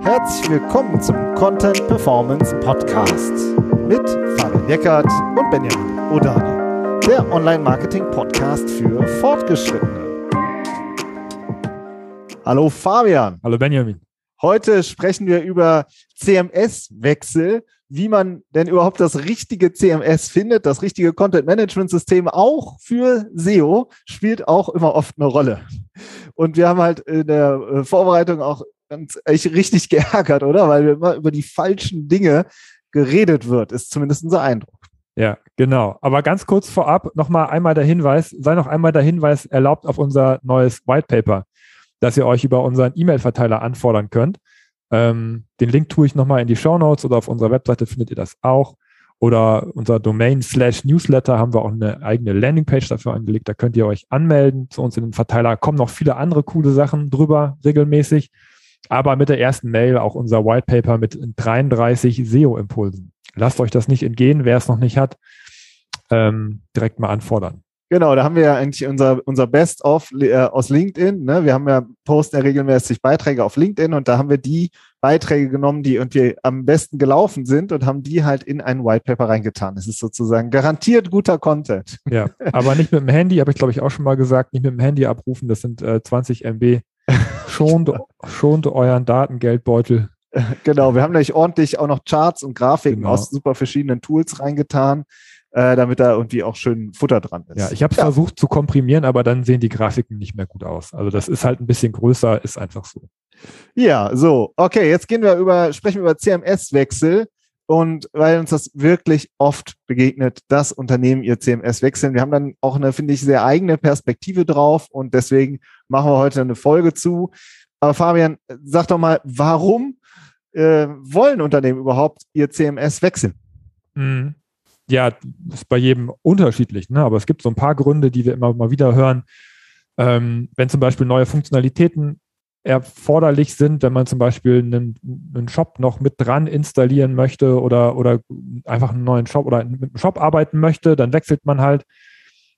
Herzlich willkommen zum Content Performance Podcast mit Fabian Eckert und Benjamin Odani, der Online-Marketing-Podcast für Fortgeschrittene. Hallo Fabian. Hallo Benjamin. Heute sprechen wir über CMS-Wechsel, wie man denn überhaupt das richtige CMS findet. Das richtige Content-Management-System auch für SEO spielt auch immer oft eine Rolle. Und wir haben halt in der äh, Vorbereitung auch ganz echt richtig geärgert, oder? Weil immer über die falschen Dinge geredet wird, ist zumindest unser Eindruck. Ja, genau. Aber ganz kurz vorab nochmal einmal der Hinweis, sei noch einmal der Hinweis erlaubt auf unser neues White Paper dass ihr euch über unseren E-Mail-Verteiler anfordern könnt. Ähm, den Link tue ich nochmal in die Show Notes oder auf unserer Webseite findet ihr das auch. Oder unser Domain slash Newsletter haben wir auch eine eigene Landingpage dafür angelegt. Da könnt ihr euch anmelden zu uns in den Verteiler. Kommen noch viele andere coole Sachen drüber regelmäßig. Aber mit der ersten Mail auch unser White Paper mit 33 SEO-Impulsen. Lasst euch das nicht entgehen, wer es noch nicht hat, ähm, direkt mal anfordern. Genau, da haben wir ja eigentlich unser, unser Best-of äh, aus LinkedIn. Ne? Wir haben ja posten ja regelmäßig Beiträge auf LinkedIn und da haben wir die Beiträge genommen, die irgendwie am besten gelaufen sind und haben die halt in ein White Paper reingetan. Das ist sozusagen garantiert guter Content. Ja, aber nicht mit dem Handy, habe ich glaube ich auch schon mal gesagt, nicht mit dem Handy abrufen, das sind äh, 20 MB. Schont, schont euren Datengeldbeutel. Genau, wir haben nämlich ordentlich auch noch Charts und Grafiken genau. aus super verschiedenen Tools reingetan äh, damit da irgendwie auch schön Futter dran ist. Ja, ich habe es ja. versucht zu komprimieren, aber dann sehen die Grafiken nicht mehr gut aus. Also das ist halt ein bisschen größer, ist einfach so. Ja, so, okay, jetzt gehen wir über, sprechen wir über CMS-Wechsel. Und weil uns das wirklich oft begegnet, dass Unternehmen ihr CMS wechseln. Wir haben dann auch eine, finde ich, sehr eigene Perspektive drauf und deswegen machen wir heute eine Folge zu. Aber Fabian, sag doch mal, warum äh, wollen Unternehmen überhaupt ihr CMS wechseln? Mhm ja, ist bei jedem unterschiedlich, ne? aber es gibt so ein paar Gründe, die wir immer mal wieder hören. Ähm, wenn zum Beispiel neue Funktionalitäten erforderlich sind, wenn man zum Beispiel einen, einen Shop noch mit dran installieren möchte oder, oder einfach einen neuen Shop oder mit einem Shop arbeiten möchte, dann wechselt man halt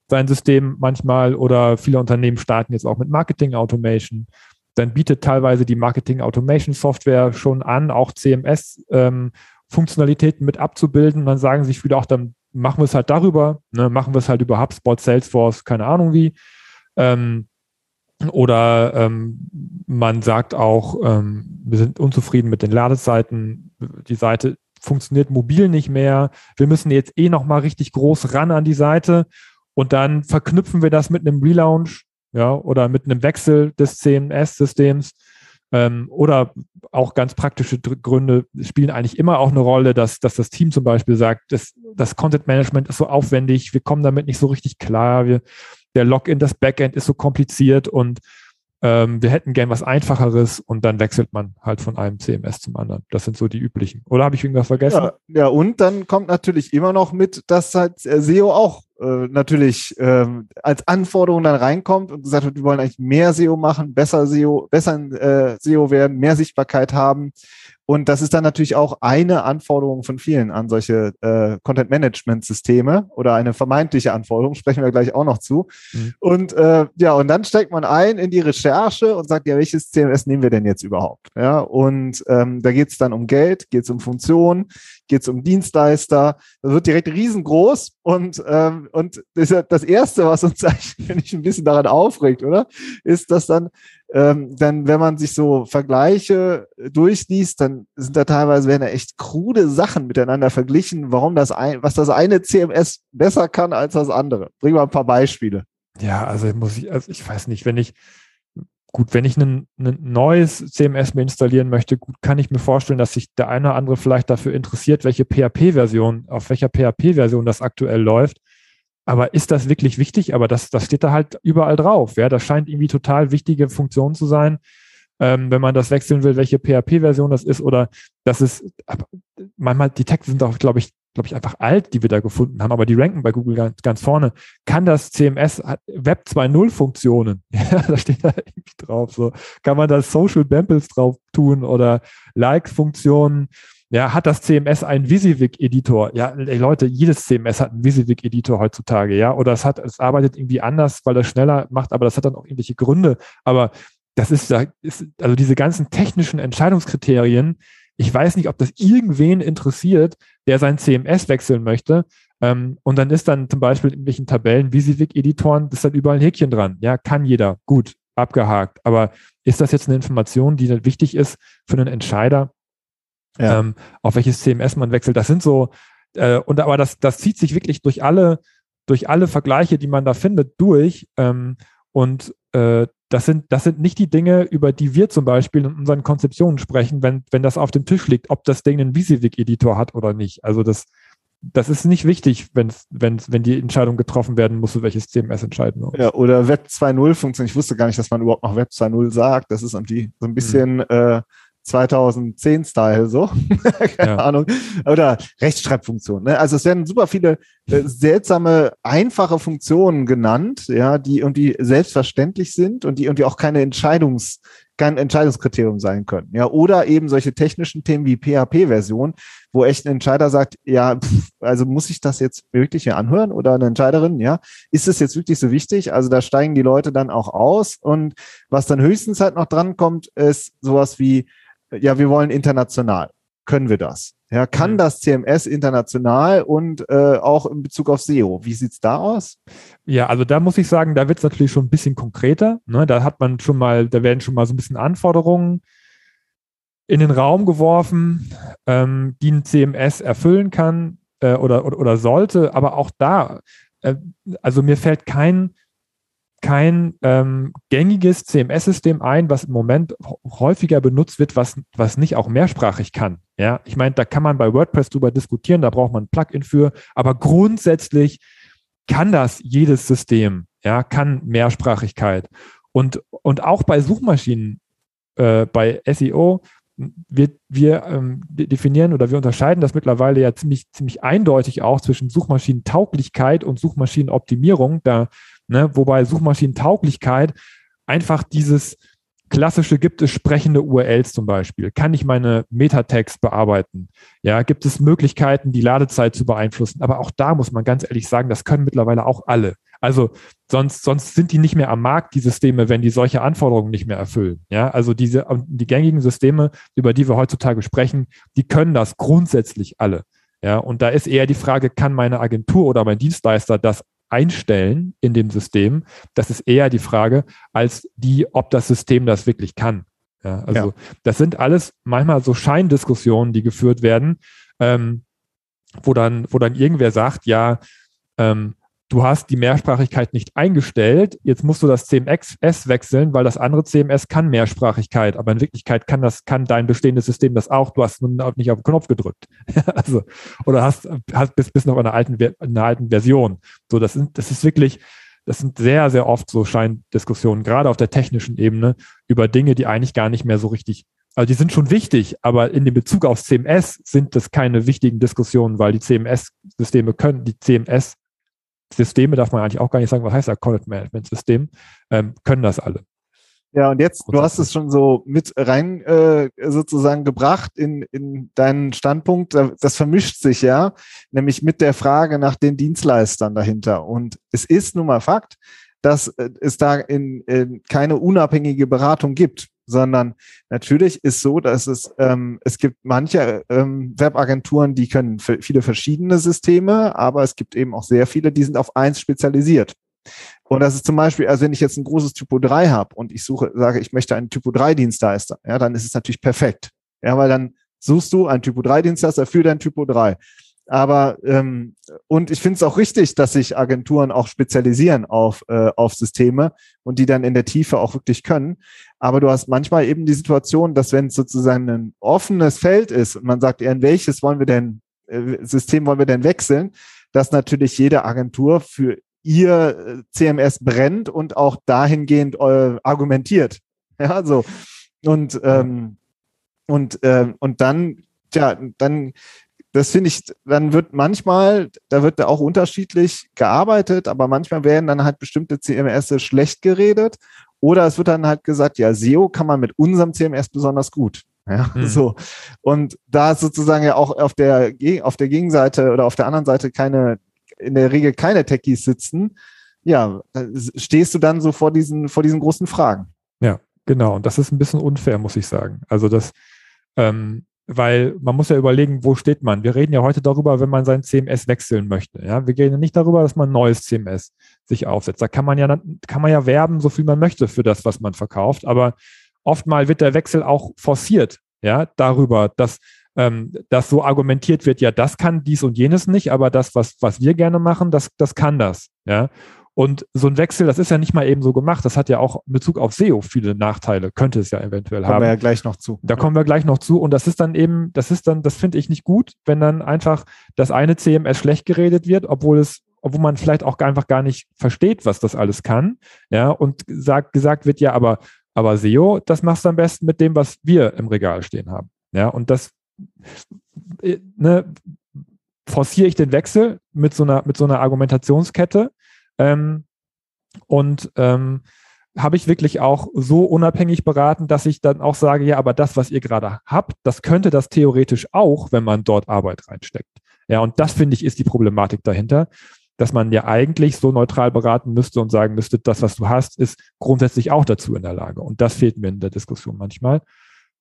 sein System manchmal oder viele Unternehmen starten jetzt auch mit Marketing Automation. Dann bietet teilweise die Marketing Automation Software schon an, auch CMS ähm, Funktionalitäten mit abzubilden. Dann sagen sich viele auch, dann machen wir es halt darüber, ne, machen wir es halt über HubSpot, Salesforce, keine Ahnung wie. Ähm, oder ähm, man sagt auch, ähm, wir sind unzufrieden mit den Ladezeiten, die Seite funktioniert mobil nicht mehr, wir müssen jetzt eh nochmal richtig groß ran an die Seite. Und dann verknüpfen wir das mit einem Relaunch ja, oder mit einem Wechsel des CMS-Systems ähm, oder auch ganz praktische Gründe spielen eigentlich immer auch eine Rolle, dass, dass das Team zum Beispiel sagt, das, das Content Management ist so aufwendig, wir kommen damit nicht so richtig klar, wir, der Login, das Backend ist so kompliziert und ähm, wir hätten gern was Einfacheres und dann wechselt man halt von einem CMS zum anderen. Das sind so die üblichen. Oder habe ich irgendwas vergessen? Ja, ja, und dann kommt natürlich immer noch mit, dass halt SEO auch äh, natürlich ähm, als Anforderung dann reinkommt und gesagt wird, wir wollen eigentlich mehr SEO machen, besser SEO, besser äh, SEO werden, mehr Sichtbarkeit haben. Und das ist dann natürlich auch eine Anforderung von vielen an solche äh, Content-Management-Systeme oder eine vermeintliche Anforderung, sprechen wir gleich auch noch zu. Mhm. Und äh, ja, und dann steckt man ein in die Recherche und sagt, ja, welches CMS nehmen wir denn jetzt überhaupt? Ja, und ähm, da geht es dann um Geld, geht es um Funktionen, geht es um Dienstleister. Das wird direkt riesengroß und, ähm, und das, das Erste, was uns eigentlich ein bisschen daran aufregt, oder? Ist, dass dann ähm, dann, wenn man sich so Vergleiche durchliest, dann sind da teilweise werden da echt krude Sachen miteinander verglichen, warum das ein, was das eine CMS besser kann als das andere. Bring mal ein paar Beispiele. Ja, also muss ich, also ich weiß nicht, wenn ich, gut, wenn ich ein, ein neues CMS mir installieren möchte, gut, kann ich mir vorstellen, dass sich der eine oder andere vielleicht dafür interessiert, welche PHP-Version, auf welcher PHP-Version das aktuell läuft. Aber ist das wirklich wichtig? Aber das, das steht da halt überall drauf. Ja, das scheint irgendwie total wichtige Funktion zu sein, ähm, wenn man das wechseln will, welche PHP-Version das ist oder das ist, manchmal, die Texte sind auch, glaube ich, glaube ich, einfach alt, die wir da gefunden haben, aber die ranken bei Google ganz, ganz vorne. Kann das CMS Web 2.0 Funktionen? Ja, da steht da irgendwie drauf. So kann man da Social Bamples drauf tun oder Like-Funktionen? Ja, hat das CMS einen Visivik-Editor? Ja, ey Leute, jedes CMS hat einen Visivik-Editor heutzutage, ja. Oder es hat, es arbeitet irgendwie anders, weil das schneller macht, aber das hat dann auch irgendwelche Gründe. Aber das ist, ist, also diese ganzen technischen Entscheidungskriterien, ich weiß nicht, ob das irgendwen interessiert, der sein CMS wechseln möchte. Ähm, und dann ist dann zum Beispiel in irgendwelchen Tabellen, Visivik-Editoren, ist dann überall ein Häkchen dran. Ja, kann jeder. Gut, abgehakt. Aber ist das jetzt eine Information, die dann wichtig ist für einen Entscheider, ja. ähm, auf welches CMS man wechselt? Das sind so, äh, und aber das, das zieht sich wirklich durch alle, durch alle Vergleiche, die man da findet, durch. Ähm, und äh, das sind, das sind nicht die Dinge, über die wir zum Beispiel in unseren Konzeptionen sprechen, wenn, wenn das auf dem Tisch liegt, ob das Ding einen Visivik-Editor hat oder nicht. Also das, das ist nicht wichtig, wenn, wenn, wenn die Entscheidung getroffen werden muss, welches CMS entscheiden muss. Ja, oder Web 2.0 funktioniert. Ich wusste gar nicht, dass man überhaupt noch Web 2.0 sagt. Das ist irgendwie so ein bisschen hm. äh, 2010-Style, so. Keine ja. Ahnung. Oder Rechtschreibfunktion. Ne? Also es werden super viele äh, seltsame, einfache Funktionen genannt, ja, die irgendwie selbstverständlich sind und die irgendwie auch keine Entscheidungs, kein Entscheidungskriterium sein können. Ja, oder eben solche technischen Themen wie PHP-Version, wo echt ein Entscheider sagt, ja, pff, also muss ich das jetzt wirklich hier anhören oder eine Entscheiderin, ja, ist es jetzt wirklich so wichtig? Also da steigen die Leute dann auch aus und was dann höchstens halt noch dran kommt, ist sowas wie ja, wir wollen international. Können wir das? Ja, kann mhm. das CMS international und äh, auch in Bezug auf SEO? Wie sieht's da aus? Ja, also da muss ich sagen, da wird es natürlich schon ein bisschen konkreter. Ne? Da hat man schon mal, da werden schon mal so ein bisschen Anforderungen in den Raum geworfen, ähm, die ein CMS erfüllen kann äh, oder, oder, oder sollte. Aber auch da, äh, also mir fällt kein kein ähm, gängiges CMS-System ein, was im Moment häufiger benutzt wird, was, was nicht auch mehrsprachig kann. Ja, ich meine, da kann man bei WordPress drüber diskutieren, da braucht man ein Plugin für, aber grundsätzlich kann das jedes System, ja, kann Mehrsprachigkeit. Und, und auch bei Suchmaschinen, äh, bei SEO, wir, wir ähm, definieren oder wir unterscheiden das mittlerweile ja ziemlich, ziemlich eindeutig auch zwischen Suchmaschinentauglichkeit und Suchmaschinenoptimierung. Da Ne? Wobei Suchmaschinentauglichkeit einfach dieses klassische, gibt es sprechende URLs zum Beispiel? Kann ich meine Metatext bearbeiten? Ja, gibt es Möglichkeiten, die Ladezeit zu beeinflussen? Aber auch da muss man ganz ehrlich sagen, das können mittlerweile auch alle. Also sonst, sonst sind die nicht mehr am Markt, die Systeme, wenn die solche Anforderungen nicht mehr erfüllen. Ja, also diese, die gängigen Systeme, über die wir heutzutage sprechen, die können das grundsätzlich alle. Ja, und da ist eher die Frage, kann meine Agentur oder mein Dienstleister das einstellen in dem System, das ist eher die Frage, als die, ob das System das wirklich kann. Ja, also ja. das sind alles manchmal so Scheindiskussionen, die geführt werden, ähm, wo dann, wo dann irgendwer sagt, ja, ähm, du hast die Mehrsprachigkeit nicht eingestellt, jetzt musst du das CMS wechseln, weil das andere CMS kann Mehrsprachigkeit, aber in Wirklichkeit kann das, kann dein bestehendes System das auch, du hast nun nicht auf den Knopf gedrückt. also, oder hast, hast bist, bist noch in einer alten, in einer alten Version. So, das sind, das ist wirklich, das sind sehr, sehr oft so Scheindiskussionen, gerade auf der technischen Ebene, über Dinge, die eigentlich gar nicht mehr so richtig also die sind schon wichtig, aber in dem Bezug aufs CMS sind das keine wichtigen Diskussionen, weil die CMS-Systeme können, die CMS Systeme darf man eigentlich auch gar nicht sagen, was heißt ja Content Management System, ähm, können das alle. Ja, und jetzt, du hast es schon so mit rein äh, sozusagen gebracht in, in deinen Standpunkt. Das vermischt sich ja, nämlich mit der Frage nach den Dienstleistern dahinter. Und es ist nun mal Fakt, dass äh, es da in, in keine unabhängige Beratung gibt sondern natürlich ist so, dass es, ähm, es gibt manche ähm, Webagenturen, die können viele verschiedene Systeme, aber es gibt eben auch sehr viele, die sind auf eins spezialisiert. Und das ist zum Beispiel, also wenn ich jetzt ein großes Typo 3 habe und ich suche, sage, ich möchte einen Typo 3 Dienstleister, ja, dann ist es natürlich perfekt. Ja, weil dann suchst du einen Typo 3 Dienstleister für dein Typo 3. Aber ähm, und ich finde es auch richtig, dass sich Agenturen auch spezialisieren auf, äh, auf Systeme und die dann in der Tiefe auch wirklich können. Aber du hast manchmal eben die Situation, dass wenn es sozusagen ein offenes Feld ist und man sagt, ja, in welches wollen wir denn, äh, System wollen wir denn wechseln, dass natürlich jede Agentur für ihr äh, CMS brennt und auch dahingehend äh, argumentiert. Ja, so. Und, ähm, und, äh, und dann, ja, dann das finde ich, dann wird manchmal, da wird da auch unterschiedlich gearbeitet, aber manchmal werden dann halt bestimmte CMS schlecht geredet oder es wird dann halt gesagt, ja, SEO kann man mit unserem CMS besonders gut. Ja, mhm. so. Und da sozusagen ja auch auf der, auf der Gegenseite oder auf der anderen Seite keine, in der Regel keine Techies sitzen, ja, stehst du dann so vor diesen, vor diesen großen Fragen. Ja, Genau, und das ist ein bisschen unfair, muss ich sagen. Also das, ähm, weil man muss ja überlegen, wo steht man. Wir reden ja heute darüber, wenn man sein CMS wechseln möchte. Ja, wir reden nicht darüber, dass man ein neues CMS sich aufsetzt. Da kann man ja, kann man ja werben, so viel man möchte für das, was man verkauft. Aber oftmal wird der Wechsel auch forciert, ja, darüber, dass, ähm, dass so argumentiert wird, ja, das kann dies und jenes nicht, aber das, was, was wir gerne machen, das, das kann das, ja. Und so ein Wechsel, das ist ja nicht mal eben so gemacht. Das hat ja auch in Bezug auf SEO viele Nachteile, könnte es ja eventuell kommen haben. Kommen wir ja gleich noch zu. Da kommen wir gleich noch zu. Und das ist dann eben, das ist dann, das finde ich nicht gut, wenn dann einfach das eine CMS schlecht geredet wird, obwohl es, obwohl man vielleicht auch einfach gar nicht versteht, was das alles kann. Ja, und sagt, gesagt wird, ja, aber, aber SEO, das machst du am besten mit dem, was wir im Regal stehen haben. Ja, und das, äh, ne, forciere ich den Wechsel mit so einer, mit so einer Argumentationskette ähm, und ähm, habe ich wirklich auch so unabhängig beraten, dass ich dann auch sage, ja, aber das, was ihr gerade habt, das könnte das theoretisch auch, wenn man dort Arbeit reinsteckt. Ja, und das finde ich ist die Problematik dahinter, dass man ja eigentlich so neutral beraten müsste und sagen müsste, das, was du hast, ist grundsätzlich auch dazu in der Lage. Und das fehlt mir in der Diskussion manchmal.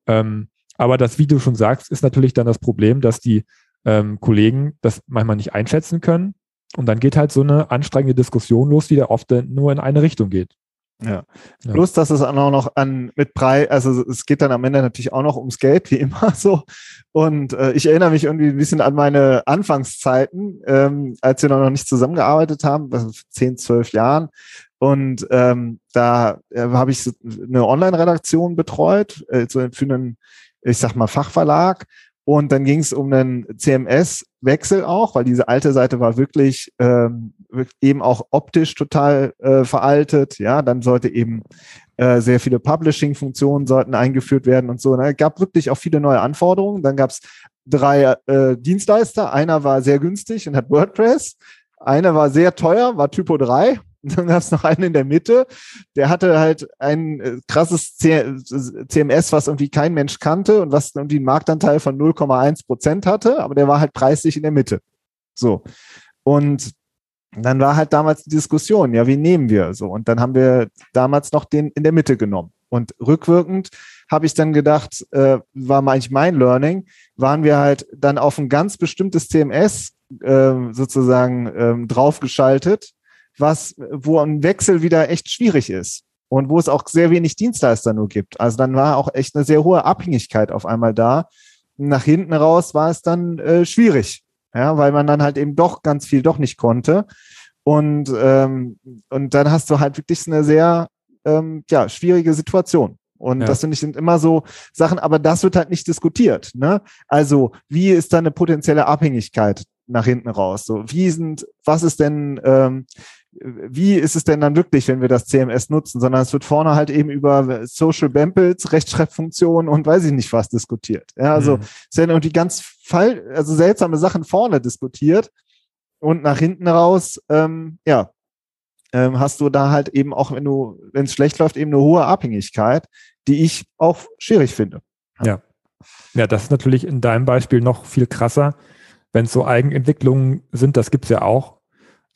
Ähm, aber das, wie du schon sagst, ist natürlich dann das Problem, dass die ähm, Kollegen das manchmal nicht einschätzen können und dann geht halt so eine anstrengende Diskussion los, die da oft nur in eine Richtung geht. Ja. ja. Plus, dass es auch noch an mit Preis, also es geht dann am Ende natürlich auch noch ums Geld, wie immer so. Und äh, ich erinnere mich irgendwie ein bisschen an meine Anfangszeiten, ähm, als wir noch nicht zusammengearbeitet haben, also zehn, zwölf Jahren. Und ähm, da äh, habe ich so eine Online-Redaktion betreut, äh, so für einen, ich sag mal, Fachverlag. Und dann ging es um einen CMS-Wechsel auch, weil diese alte Seite war wirklich ähm, eben auch optisch total äh, veraltet. Ja, dann sollte eben äh, sehr viele Publishing-Funktionen sollten eingeführt werden und so. Es gab wirklich auch viele neue Anforderungen. Dann gab es drei äh, Dienstleister. Einer war sehr günstig und hat WordPress. Einer war sehr teuer, war Typo 3 dann gab es noch einen in der Mitte, der hatte halt ein äh, krasses CMS, was irgendwie kein Mensch kannte und was irgendwie einen Marktanteil von 0,1 Prozent hatte, aber der war halt preislich in der Mitte. So. Und dann war halt damals die Diskussion, ja, wie nehmen wir so? Und dann haben wir damals noch den in der Mitte genommen. Und rückwirkend habe ich dann gedacht, äh, war eigentlich mein Learning, waren wir halt dann auf ein ganz bestimmtes CMS äh, sozusagen ähm, draufgeschaltet was, wo ein Wechsel wieder echt schwierig ist und wo es auch sehr wenig Dienstleister nur gibt. Also dann war auch echt eine sehr hohe Abhängigkeit auf einmal da. Nach hinten raus war es dann äh, schwierig, ja, weil man dann halt eben doch ganz viel doch nicht konnte. Und, ähm, und dann hast du halt wirklich eine sehr ähm, ja, schwierige Situation. Und ja. das finde ich sind immer so Sachen, aber das wird halt nicht diskutiert. Ne? Also, wie ist da eine potenzielle Abhängigkeit nach hinten raus? So, wie sind, was ist denn, ähm, wie ist es denn dann wirklich, wenn wir das CMS nutzen, sondern es wird vorne halt eben über Social Bampels, Rechtschreibfunktionen und weiß ich nicht was diskutiert. Ja, also mhm. es werden irgendwie ganz fall, also seltsame Sachen vorne diskutiert und nach hinten raus, ähm, ja, ähm, hast du da halt eben auch, wenn du, wenn es schlecht läuft, eben eine hohe Abhängigkeit, die ich auch schwierig finde. Ja. Ja, das ist natürlich in deinem Beispiel noch viel krasser, wenn es so Eigenentwicklungen sind, das gibt es ja auch.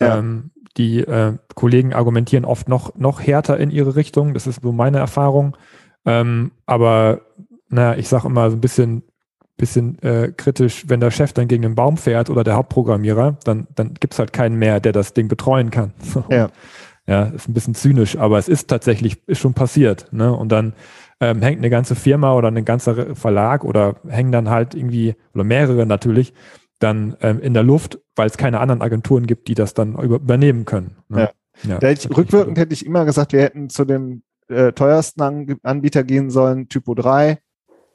Ja. Ähm, die äh, Kollegen argumentieren oft noch, noch härter in ihre Richtung. Das ist so meine Erfahrung. Ähm, aber naja, ich sage immer so ein bisschen, bisschen äh, kritisch, wenn der Chef dann gegen den Baum fährt oder der Hauptprogrammierer, dann, dann gibt es halt keinen mehr, der das Ding betreuen kann. Ja. ja, ist ein bisschen zynisch, aber es ist tatsächlich, ist schon passiert. Ne? Und dann ähm, hängt eine ganze Firma oder ein ganzer Verlag oder hängen dann halt irgendwie, oder mehrere natürlich, dann ähm, in der Luft, weil es keine anderen Agenturen gibt, die das dann übernehmen können. Ne? Ja. ja. Hätte ich, rückwirkend hätte ich immer gesagt, wir hätten zu dem äh, teuersten An Anbieter gehen sollen, Typo 3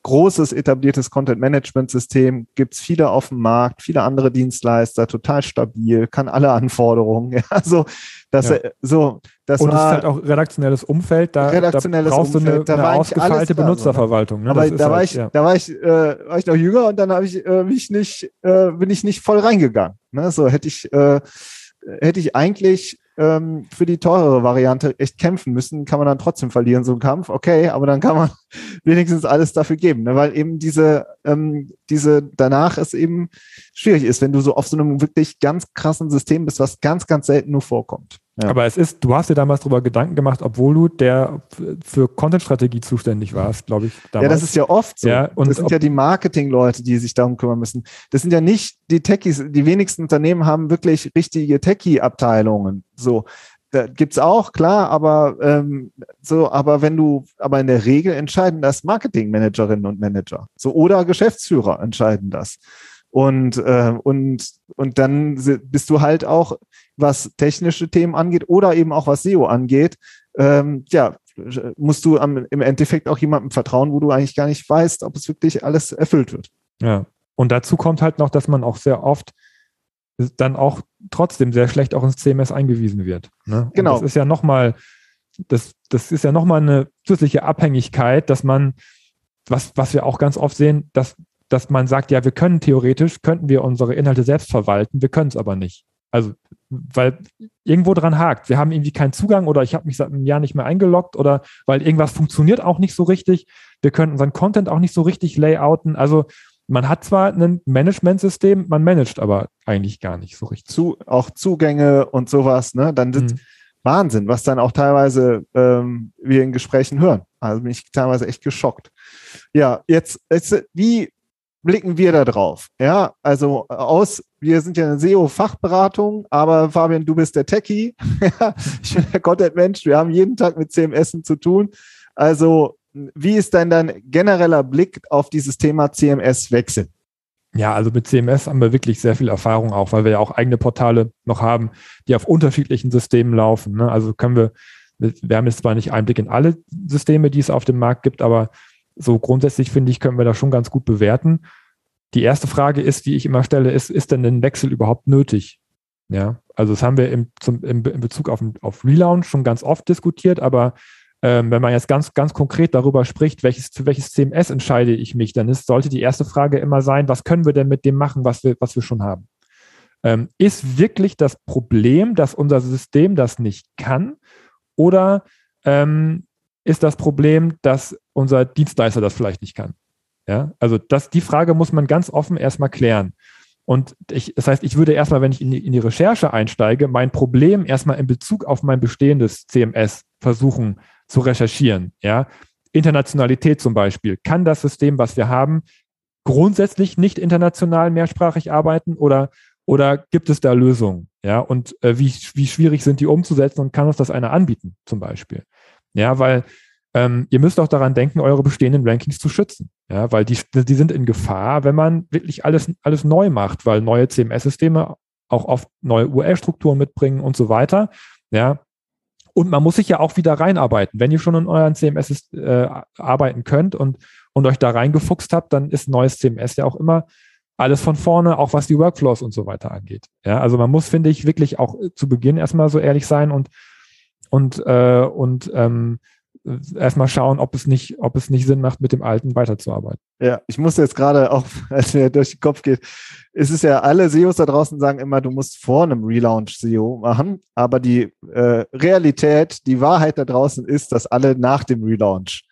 großes etabliertes Content-Management-System, gibt es viele auf dem Markt, viele andere Dienstleister, total stabil, kann alle Anforderungen. Ja, so, das, ja. so, das Und es ist halt auch redaktionelles Umfeld, da, redaktionelles da brauchst Umfeld, du eine, eine ausgefeilte Benutzerverwaltung. Ne? Aber da, war halt, ich, ja. da war ich, äh, war ich noch jünger und dann habe ich äh, mich nicht, äh, bin ich nicht voll reingegangen. Ne? So hätte ich, äh, hätte ich eigentlich ähm, für die teurere Variante echt kämpfen müssen, kann man dann trotzdem verlieren, so einen Kampf. Okay, aber dann kann man wenigstens alles dafür geben, ne? weil eben diese, ähm, diese danach es eben schwierig ist, wenn du so auf so einem wirklich ganz krassen System bist, was ganz, ganz selten nur vorkommt. Ja. Aber es ist, du hast dir damals darüber Gedanken gemacht, obwohl du der für Content-Strategie zuständig warst, glaube ich. Damals. Ja, das ist ja oft so. Ja, und das sind ja die Marketing-Leute, die sich darum kümmern müssen. Das sind ja nicht die Techies. Die wenigsten Unternehmen haben wirklich richtige Techie-Abteilungen. So. Da gibt's auch, klar, aber ähm, so, aber wenn du, aber in der Regel entscheiden das Marketing-Managerinnen und Manager. So, oder Geschäftsführer entscheiden das. Und, äh, und, und dann bist du halt auch, was technische Themen angeht oder eben auch was SEO angeht, ähm, ja, musst du am, im Endeffekt auch jemandem vertrauen, wo du eigentlich gar nicht weißt, ob es wirklich alles erfüllt wird. Ja. Und dazu kommt halt noch, dass man auch sehr oft dann auch trotzdem sehr schlecht auch ins CMS eingewiesen wird. Ne? Genau. Und das ist ja nochmal, das, das ist ja nochmal eine zusätzliche Abhängigkeit, dass man, was, was wir auch ganz oft sehen, dass dass man sagt, ja, wir können theoretisch, könnten wir unsere Inhalte selbst verwalten, wir können es aber nicht. Also, weil irgendwo dran hakt. Wir haben irgendwie keinen Zugang oder ich habe mich seit einem Jahr nicht mehr eingeloggt oder weil irgendwas funktioniert auch nicht so richtig. Wir können unseren Content auch nicht so richtig layouten. Also, man hat zwar ein Managementsystem, man managt aber eigentlich gar nicht so richtig. Zu, auch Zugänge und sowas, ne? Dann sind hm. Wahnsinn, was dann auch teilweise ähm, wir in Gesprächen hören. Also bin ich teilweise echt geschockt. Ja, jetzt, jetzt wie blicken wir da drauf? Ja, also äh, aus, wir sind ja eine SEO-Fachberatung, aber Fabian, du bist der Techie. ich bin der Content-Mensch. Wir haben jeden Tag mit CMS zu tun. Also, wie ist denn dein genereller Blick auf dieses Thema CMS-Wechsel? Ja, also mit CMS haben wir wirklich sehr viel Erfahrung auch, weil wir ja auch eigene Portale noch haben, die auf unterschiedlichen Systemen laufen. Ne? Also können wir, wir haben jetzt zwar nicht Einblick in alle Systeme, die es auf dem Markt gibt, aber so grundsätzlich finde ich, können wir das schon ganz gut bewerten. Die erste Frage ist, die ich immer stelle, ist, ist denn ein Wechsel überhaupt nötig? Ja, also das haben wir im, zum, im, in Bezug auf, auf Relaunch schon ganz oft diskutiert, aber ähm, wenn man jetzt ganz, ganz konkret darüber spricht, welches, für welches CMS entscheide ich mich, dann ist, sollte die erste Frage immer sein, was können wir denn mit dem machen, was wir, was wir schon haben? Ähm, ist wirklich das Problem, dass unser System das nicht kann? Oder ähm, ist das Problem, dass unser Dienstleister das vielleicht nicht kann? Ja, also das, die Frage muss man ganz offen erstmal klären. Und ich, das heißt, ich würde erstmal, wenn ich in die, in die Recherche einsteige, mein Problem erstmal in Bezug auf mein bestehendes CMS versuchen zu recherchieren. Ja, Internationalität zum Beispiel. Kann das System, was wir haben, grundsätzlich nicht international mehrsprachig arbeiten oder, oder gibt es da Lösungen? Ja, und äh, wie, wie schwierig sind die umzusetzen und kann uns das einer anbieten zum Beispiel? Ja, weil ähm, ihr müsst auch daran denken, eure bestehenden Rankings zu schützen. Ja, weil die, die sind in Gefahr, wenn man wirklich alles, alles neu macht, weil neue CMS-Systeme auch oft neue URL-Strukturen mitbringen und so weiter. Ja. Und man muss sich ja auch wieder reinarbeiten. Wenn ihr schon in euren CMS äh, arbeiten könnt und, und euch da reingefuchst habt, dann ist neues CMS ja auch immer alles von vorne, auch was die Workflows und so weiter angeht. Ja, also man muss, finde ich, wirklich auch zu Beginn erstmal so ehrlich sein und, und, äh, und ähm, erstmal schauen, ob es nicht, ob es nicht Sinn macht, mit dem Alten weiterzuarbeiten. Ja, ich muss jetzt gerade auch, als mir durch den Kopf geht, ist es ja, alle SEOs da draußen sagen immer, du musst vor einem Relaunch SEO machen, aber die äh, Realität, die Wahrheit da draußen ist, dass alle nach dem Relaunch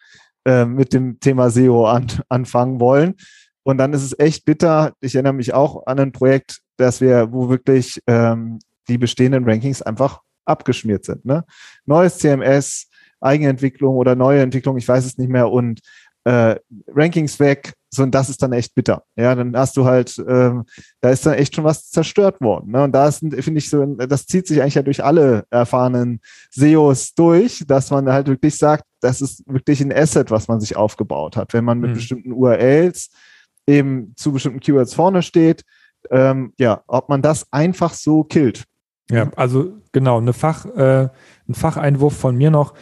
äh, mit dem Thema SEO an, anfangen wollen. Und dann ist es echt bitter. Ich erinnere mich auch an ein Projekt, dass wir, wo wirklich ähm, die bestehenden Rankings einfach abgeschmiert sind. Ne? Neues CMS, Eigenentwicklung oder neue Entwicklung, ich weiß es nicht mehr, und äh, Rankings weg, so und das ist dann echt bitter. Ja, dann hast du halt, ähm, da ist dann echt schon was zerstört worden. Ne? Und da ist, finde ich so, das zieht sich eigentlich ja durch alle erfahrenen SEOs durch, dass man halt wirklich sagt, das ist wirklich ein Asset, was man sich aufgebaut hat. Wenn man mit mhm. bestimmten URLs eben zu bestimmten Keywords vorne steht, ähm, ja, ob man das einfach so killt. Ja, also genau, eine Fach, äh, ein Facheinwurf von mir noch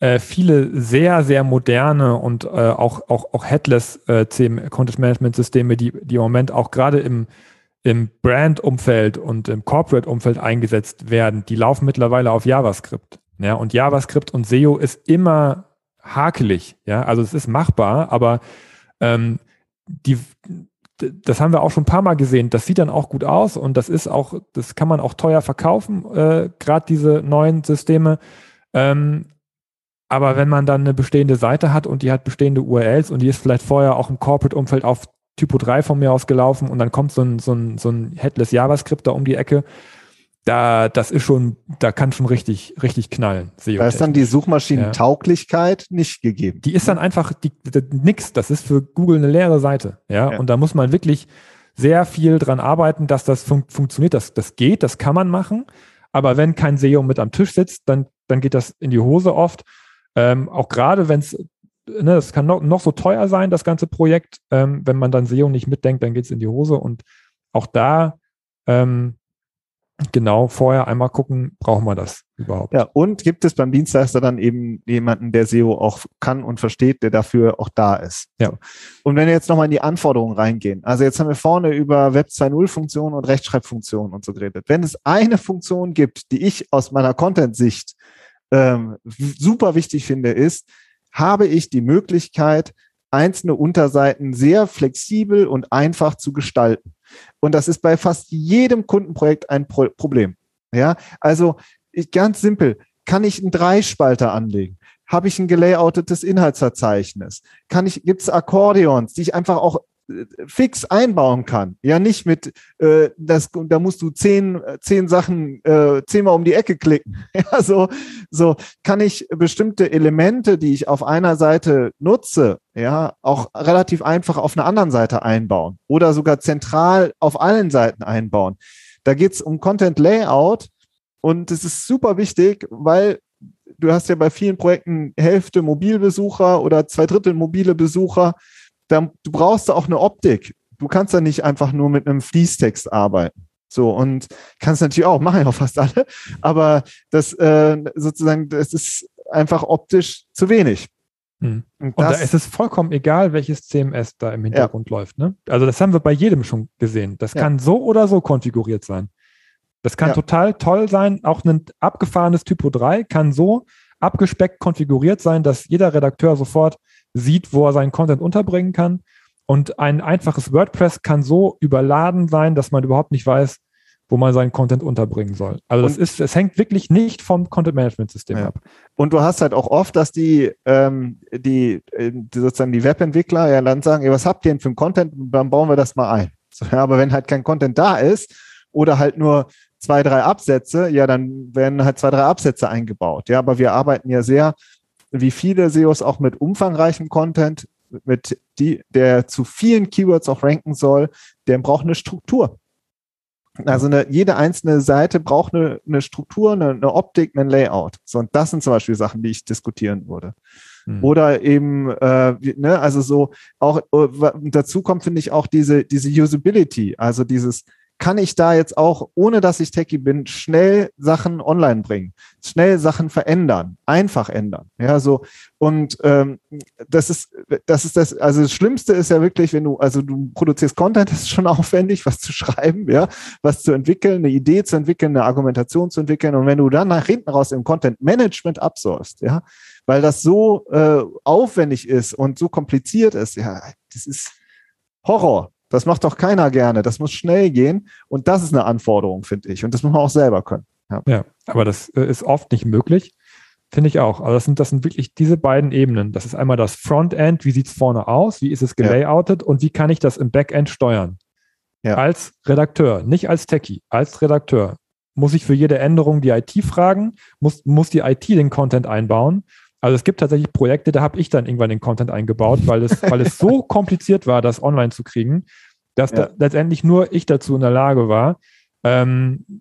äh, viele sehr, sehr moderne und äh, auch, auch, auch Headless äh, Content Management Systeme, die, die im Moment auch gerade im, im Brand-Umfeld und im Corporate-Umfeld eingesetzt werden, die laufen mittlerweile auf JavaScript. Ja, und JavaScript und SEO ist immer hakelig. Ja, also es ist machbar, aber ähm, die, das haben wir auch schon ein paar Mal gesehen. Das sieht dann auch gut aus und das ist auch, das kann man auch teuer verkaufen, äh, gerade diese neuen Systeme. Ähm, aber wenn man dann eine bestehende Seite hat und die hat bestehende URLs und die ist vielleicht vorher auch im Corporate-Umfeld auf Typo 3 von mir aus gelaufen und dann kommt so ein, so ein, so ein Headless JavaScript da um die Ecke, da, das ist schon, da kann schon richtig, richtig knallen. Da ist dann die Suchmaschinentauglichkeit ja. nicht gegeben. Die ist dann einfach die, die, nix. Das ist für Google eine leere Seite. Ja? ja. Und da muss man wirklich sehr viel dran arbeiten, dass das fun funktioniert. Das, das geht, das kann man machen. Aber wenn kein SEO mit am Tisch sitzt, dann, dann geht das in die Hose oft. Ähm, auch gerade wenn es, ne, es kann noch, noch so teuer sein, das ganze Projekt. Ähm, wenn man dann SEO nicht mitdenkt, dann geht es in die Hose. Und auch da ähm, genau vorher einmal gucken, brauchen wir das überhaupt. Ja, und gibt es beim Dienstleister dann eben jemanden, der SEO auch kann und versteht, der dafür auch da ist. Ja. Und wenn wir jetzt nochmal in die Anforderungen reingehen, also jetzt haben wir vorne über Web 2.0 Funktionen und Rechtschreibfunktionen und so geredet. Wenn es eine Funktion gibt, die ich aus meiner Content-Sicht ähm, super wichtig finde, ist, habe ich die Möglichkeit, einzelne Unterseiten sehr flexibel und einfach zu gestalten. Und das ist bei fast jedem Kundenprojekt ein Pro Problem. Ja, also ich, ganz simpel. Kann ich einen Dreispalter anlegen? Habe ich ein gelayoutetes Inhaltsverzeichnis? Kann ich, gibt's Akkordeons, die ich einfach auch fix einbauen kann. Ja, nicht mit, äh, das, da musst du zehn, zehn Sachen äh, zehnmal um die Ecke klicken. Ja, so, so kann ich bestimmte Elemente, die ich auf einer Seite nutze, ja, auch relativ einfach auf einer anderen Seite einbauen oder sogar zentral auf allen Seiten einbauen. Da geht's um Content Layout und es ist super wichtig, weil du hast ja bei vielen Projekten Hälfte Mobilbesucher oder zwei Drittel mobile Besucher da, du brauchst da auch eine Optik. Du kannst da nicht einfach nur mit einem Fließtext arbeiten. So, und kannst natürlich auch, machen ja auch fast alle, aber das äh, sozusagen, das ist einfach optisch zu wenig. Hm. Und, und da ist es vollkommen egal, welches CMS da im Hintergrund ja. läuft. Ne? Also das haben wir bei jedem schon gesehen. Das ja. kann so oder so konfiguriert sein. Das kann ja. total toll sein. Auch ein abgefahrenes Typo 3 kann so abgespeckt konfiguriert sein, dass jeder Redakteur sofort sieht, wo er seinen Content unterbringen kann. Und ein einfaches WordPress kann so überladen sein, dass man überhaupt nicht weiß, wo man seinen Content unterbringen soll. Also das ist, es hängt wirklich nicht vom Content Management System ja. ab. Und du hast halt auch oft, dass die, ähm, die, äh, die sozusagen die Webentwickler ja dann sagen, was habt ihr denn für ein Content? Dann bauen wir das mal ein. So, ja, aber wenn halt kein Content da ist oder halt nur zwei, drei Absätze, ja, dann werden halt zwei, drei Absätze eingebaut. Ja, aber wir arbeiten ja sehr wie viele SEOs auch mit umfangreichem Content, mit die, der zu vielen Keywords auch ranken soll, der braucht eine Struktur. Also eine, jede einzelne Seite braucht eine, eine Struktur, eine, eine Optik, ein Layout. So, und das sind zum Beispiel Sachen, die ich diskutieren würde. Hm. Oder eben, äh, ne, also so auch äh, dazu kommt, finde ich, auch diese, diese Usability, also dieses, kann ich da jetzt auch, ohne dass ich Techie bin, schnell Sachen online bringen, schnell Sachen verändern, einfach ändern. Ja, so und ähm, das ist, das ist das, also das Schlimmste ist ja wirklich, wenn du, also du produzierst Content, das ist schon aufwendig, was zu schreiben, ja, was zu entwickeln, eine Idee zu entwickeln, eine Argumentation zu entwickeln. Und wenn du dann nach hinten raus im Content Management absorbst, ja, weil das so äh, aufwendig ist und so kompliziert ist, ja, das ist Horror. Das macht doch keiner gerne. Das muss schnell gehen. Und das ist eine Anforderung, finde ich. Und das muss man auch selber können. Ja, ja aber das äh, ist oft nicht möglich. Finde ich auch. Also das sind, das sind wirklich diese beiden Ebenen. Das ist einmal das Frontend, wie sieht es vorne aus, wie ist es gelayoutet ja. und wie kann ich das im Backend steuern. Ja. Als Redakteur, nicht als Techie, als Redakteur. Muss ich für jede Änderung die IT fragen? Muss, muss die IT den Content einbauen? Also es gibt tatsächlich Projekte, da habe ich dann irgendwann den Content eingebaut, weil es, weil es so kompliziert war, das online zu kriegen, dass ja. da letztendlich nur ich dazu in der Lage war. Ähm,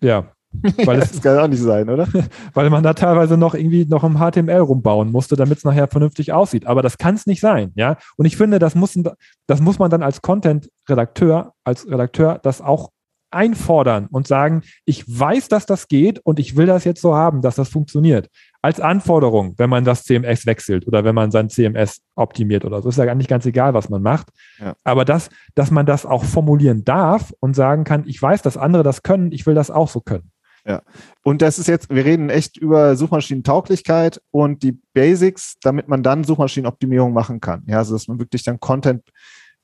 ja, weil es, das kann auch nicht sein, oder? Weil man da teilweise noch irgendwie noch im HTML rumbauen musste, damit es nachher vernünftig aussieht. Aber das kann es nicht sein, ja. Und ich finde, das muss, das muss man dann als Content-Redakteur, als Redakteur das auch einfordern und sagen, ich weiß, dass das geht und ich will das jetzt so haben, dass das funktioniert als Anforderung, wenn man das CMS wechselt oder wenn man sein CMS optimiert oder so. Ist ja gar nicht ganz egal, was man macht. Ja. Aber das, dass man das auch formulieren darf und sagen kann, ich weiß, dass andere das können, ich will das auch so können. Ja. Und das ist jetzt, wir reden echt über Suchmaschinentauglichkeit und die Basics, damit man dann Suchmaschinenoptimierung machen kann. Ja, also dass man wirklich dann Content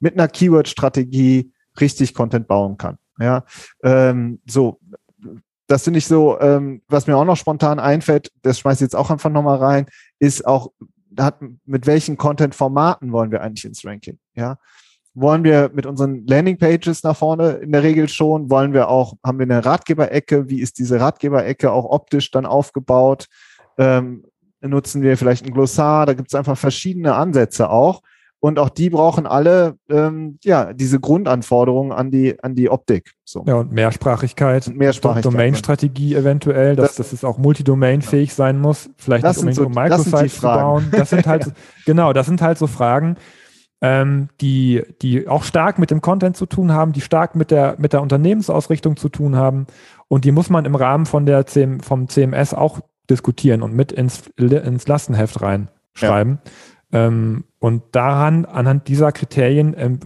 mit einer Keyword-Strategie richtig Content bauen kann. Ja, ähm, so das finde ich so, ähm, was mir auch noch spontan einfällt, das schmeiße ich jetzt auch einfach nochmal rein, ist auch, hat, mit welchen Content-Formaten wollen wir eigentlich ins Ranking? Ja, wollen wir mit unseren Landingpages nach vorne in der Regel schon? Wollen wir auch, haben wir eine Ratgeberecke? Wie ist diese Ratgeberecke auch optisch dann aufgebaut? Ähm, nutzen wir vielleicht ein Glossar? Da gibt es einfach verschiedene Ansätze auch. Und auch die brauchen alle ähm, ja diese Grundanforderungen an die an die Optik. So. Ja und Mehrsprachigkeit, und Mehrsprachigkeit Domain-Strategie eventuell, dass, das, dass es auch multidomain-fähig sein muss. Vielleicht nicht unbedingt so, um Microsites zu bauen. Das sind halt genau, das sind halt so Fragen, ähm, die, die auch stark mit dem Content zu tun haben, die stark mit der, mit der Unternehmensausrichtung zu tun haben. Und die muss man im Rahmen von der CM, vom CMS auch diskutieren und mit ins, ins Lastenheft reinschreiben. Ja. Ähm, und daran, anhand dieser Kriterien, ähm,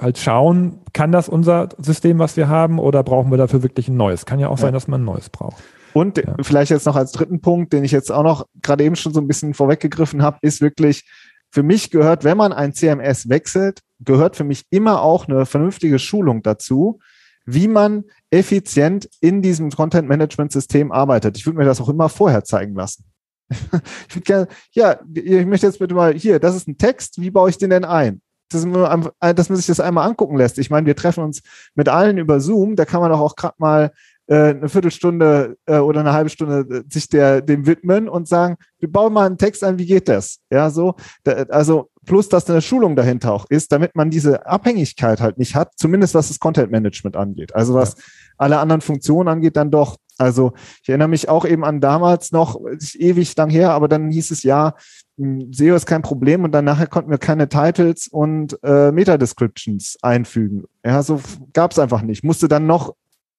halt schauen, kann das unser System, was wir haben, oder brauchen wir dafür wirklich ein neues? Kann ja auch ja. sein, dass man ein neues braucht. Und ja. vielleicht jetzt noch als dritten Punkt, den ich jetzt auch noch gerade eben schon so ein bisschen vorweggegriffen habe, ist wirklich, für mich gehört, wenn man ein CMS wechselt, gehört für mich immer auch eine vernünftige Schulung dazu, wie man effizient in diesem Content Management System arbeitet. Ich würde mir das auch immer vorher zeigen lassen. ich würde gerne, ja, ich möchte jetzt bitte mal hier, das ist ein Text, wie baue ich den denn ein? Dass man, dass man sich das einmal angucken lässt. Ich meine, wir treffen uns mit allen über Zoom, da kann man doch auch gerade mal äh, eine Viertelstunde äh, oder eine halbe Stunde äh, sich der, dem widmen und sagen, wir bauen mal einen Text ein, wie geht das? Ja, so, da, also plus, dass eine Schulung dahinter auch ist, damit man diese Abhängigkeit halt nicht hat, zumindest was das Content Management angeht. Also was ja. alle anderen Funktionen angeht, dann doch. Also ich erinnere mich auch eben an damals noch, ist ewig lang her, aber dann hieß es ja, hm, SEO ist kein Problem und dann nachher konnten wir keine Titles und äh, Meta-Descriptions einfügen. Ja, so gab es einfach nicht. Musste dann noch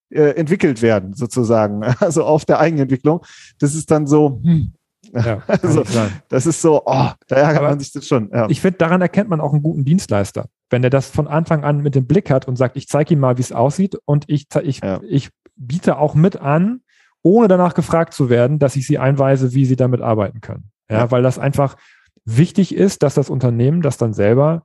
äh, entwickelt werden, sozusagen. Also auf der Eigenentwicklung. Das ist dann so, hm. Ja, also, das ist so, oh, da ärgert Aber man sich das schon. Ja. Ich finde, daran erkennt man auch einen guten Dienstleister. Wenn er das von Anfang an mit dem Blick hat und sagt, ich zeige ihm mal, wie es aussieht und ich, ich, ja. ich biete auch mit an, ohne danach gefragt zu werden, dass ich sie einweise, wie sie damit arbeiten können. Ja, ja. weil das einfach wichtig ist, dass das Unternehmen das dann selber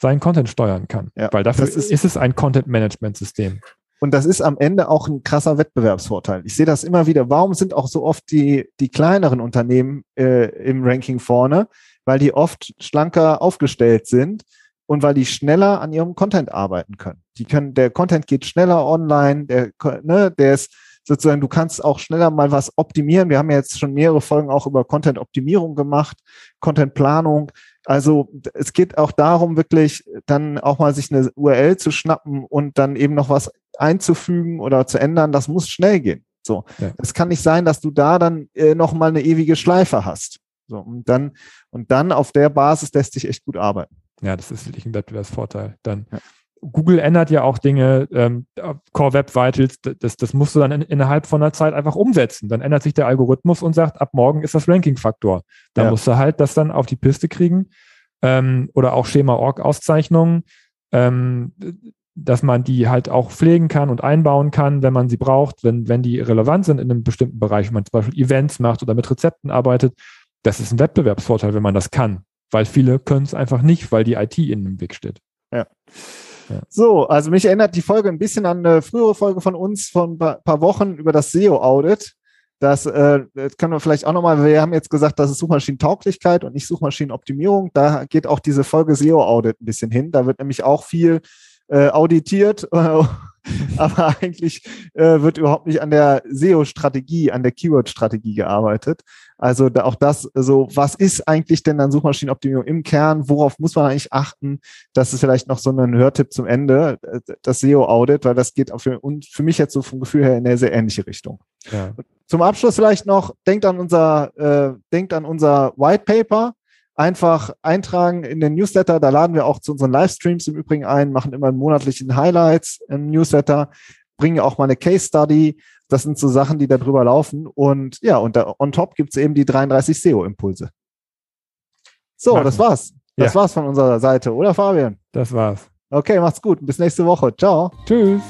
seinen Content steuern kann. Ja. Weil dafür ist, ist, es ein Content-Management-System. Und das ist am Ende auch ein krasser Wettbewerbsvorteil. Ich sehe das immer wieder. Warum sind auch so oft die, die kleineren Unternehmen äh, im Ranking vorne? Weil die oft schlanker aufgestellt sind und weil die schneller an ihrem Content arbeiten können. Die können, der Content geht schneller online, der, ne, der ist sozusagen, du kannst auch schneller mal was optimieren. Wir haben ja jetzt schon mehrere Folgen auch über Content-Optimierung gemacht, Content-Planung. Also es geht auch darum, wirklich dann auch mal sich eine URL zu schnappen und dann eben noch was einzufügen oder zu ändern. Das muss schnell gehen. So, ja. es kann nicht sein, dass du da dann äh, noch mal eine ewige Schleife hast. So und dann und dann auf der Basis lässt sich echt gut arbeiten. Ja, das ist wirklich ein Wettbewerbsvorteil. Dann ja. Google ändert ja auch Dinge, ähm, Core Web Vitals, das, das musst du dann in, innerhalb von einer Zeit einfach umsetzen. Dann ändert sich der Algorithmus und sagt, ab morgen ist das Ranking-Faktor. Da ja. musst du halt das dann auf die Piste kriegen. Ähm, oder auch Schema-Org-Auszeichnungen, ähm, dass man die halt auch pflegen kann und einbauen kann, wenn man sie braucht, wenn, wenn die relevant sind in einem bestimmten Bereich, wenn man zum Beispiel Events macht oder mit Rezepten arbeitet. Das ist ein Wettbewerbsvorteil, wenn man das kann, weil viele können es einfach nicht, weil die IT in dem Weg steht. Ja. So, also mich erinnert die Folge ein bisschen an eine frühere Folge von uns von ein paar Wochen über das SEO-Audit. Das, äh, das können wir vielleicht auch nochmal, wir haben jetzt gesagt, das ist Suchmaschinentauglichkeit und nicht Suchmaschinenoptimierung. Da geht auch diese Folge SEO-Audit ein bisschen hin. Da wird nämlich auch viel äh, auditiert aber eigentlich äh, wird überhaupt nicht an der SEO-Strategie, an der Keyword-Strategie gearbeitet. Also da auch das, so was ist eigentlich denn dann Suchmaschinenoptimierung im Kern? Worauf muss man eigentlich achten? Das ist vielleicht noch so ein Hörtipp zum Ende, äh, das SEO-Audit, weil das geht auch für, und für mich jetzt so vom Gefühl her in eine sehr ähnliche Richtung. Ja. Zum Abschluss vielleicht noch, denkt an unser, äh, denkt an unser White Paper einfach eintragen in den Newsletter. Da laden wir auch zu unseren Livestreams im Übrigen ein, machen immer monatlichen Highlights im Newsletter, bringen auch mal eine Case Study. Das sind so Sachen, die da drüber laufen. Und ja, und da, on top gibt es eben die 33 SEO-Impulse. So, Machen. das war's. Das ja. war's von unserer Seite, oder Fabian? Das war's. Okay, macht's gut. Bis nächste Woche. Ciao. Tschüss.